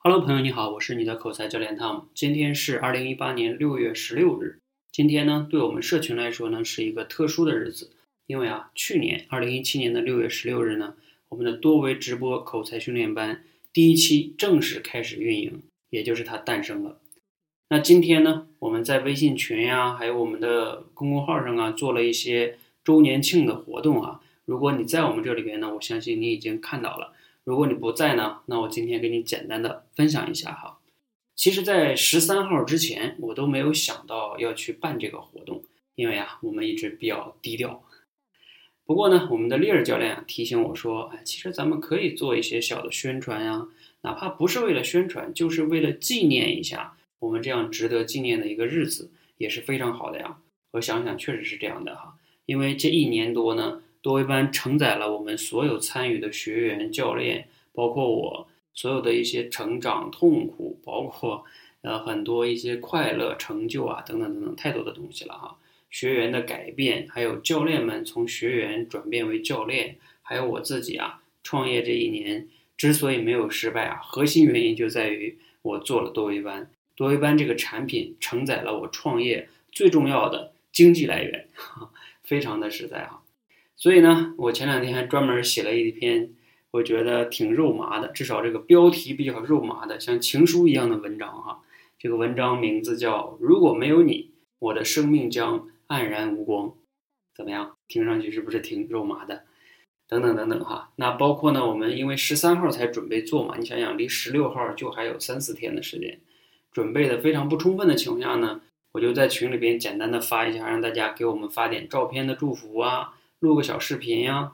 Hello，朋友你好，我是你的口才教练 Tom。今天是二零一八年六月十六日。今天呢，对我们社群来说呢，是一个特殊的日子，因为啊，去年二零一七年的六月十六日呢，我们的多维直播口才训练班第一期正式开始运营，也就是它诞生了。那今天呢，我们在微信群呀，还有我们的公众号上啊，做了一些周年庆的活动啊。如果你在我们这里边呢，我相信你已经看到了。如果你不在呢，那我今天给你简单的分享一下哈。其实，在十三号之前，我都没有想到要去办这个活动，因为啊，我们一直比较低调。不过呢，我们的丽儿教练啊提醒我说，哎，其实咱们可以做一些小的宣传呀，哪怕不是为了宣传，就是为了纪念一下我们这样值得纪念的一个日子，也是非常好的呀。我想想，确实是这样的哈，因为这一年多呢。多维班承载了我们所有参与的学员、教练，包括我所有的一些成长、痛苦，包括呃很多一些快乐、成就啊等等等等，太多的东西了哈。学员的改变，还有教练们从学员转变为教练，还有我自己啊，创业这一年之所以没有失败啊，核心原因就在于我做了多维班。多维班这个产品承载了我创业最重要的经济来源，非常的实在哈。所以呢，我前两天还专门写了一篇，我觉得挺肉麻的，至少这个标题比较肉麻的，像情书一样的文章哈。这个文章名字叫《如果没有你，我的生命将黯然无光》，怎么样？听上去是不是挺肉麻的？等等等等哈。那包括呢，我们因为十三号才准备做嘛，你想想，离十六号就还有三四天的时间，准备的非常不充分的情况下呢，我就在群里边简单的发一下，让大家给我们发点照片的祝福啊。录个小视频呀，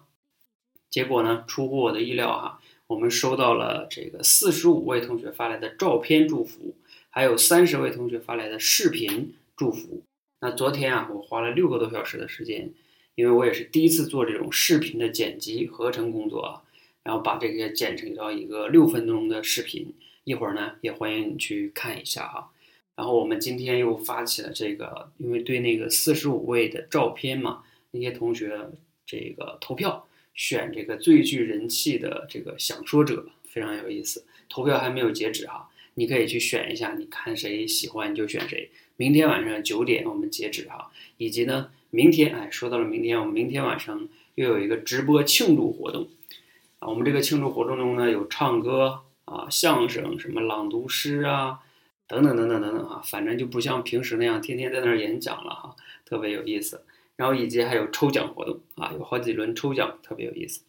结果呢出乎我的意料哈，我们收到了这个四十五位同学发来的照片祝福，还有三十位同学发来的视频祝福。那昨天啊，我花了六个多小时的时间，因为我也是第一次做这种视频的剪辑合成工作啊，然后把这些剪成到一个六分钟的视频。一会儿呢，也欢迎你去看一下哈。然后我们今天又发起了这个，因为对那个四十五位的照片嘛。那些同学，这个投票选这个最具人气的这个想说者非常有意思。投票还没有截止哈，你可以去选一下，你看谁喜欢就选谁。明天晚上九点我们截止哈，以及呢，明天哎，说到了明天，我们明天晚上又有一个直播庆祝活动啊。我们这个庆祝活动中呢，有唱歌啊、相声、什么朗读诗啊，等等等等等等哈，反正就不像平时那样天天在那儿演讲了哈，特别有意思。然后以及还有抽奖活动啊，有好几轮抽奖，特别有意思。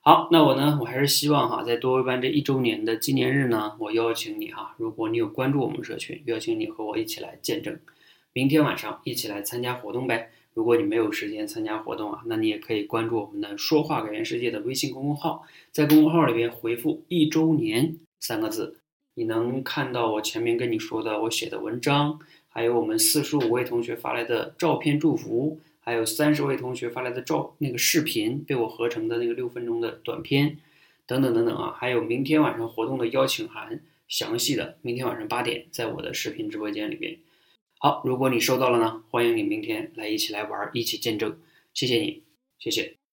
好，那我呢，我还是希望哈，在多维班这一周年的纪念日呢，我邀请你哈，如果你有关注我们社群，邀请你和我一起来见证。明天晚上一起来参加活动呗。如果你没有时间参加活动啊，那你也可以关注我们的“说话改变世界”的微信公众号，在公众号里边回复“一周年”三个字，你能看到我前面跟你说的我写的文章，还有我们四十五位同学发来的照片祝福。还有三十位同学发来的照那个视频被我合成的那个六分钟的短片，等等等等啊，还有明天晚上活动的邀请函，详细的明天晚上八点在我的视频直播间里边。好，如果你收到了呢，欢迎你明天来一起来玩，一起见证，谢谢你，谢谢。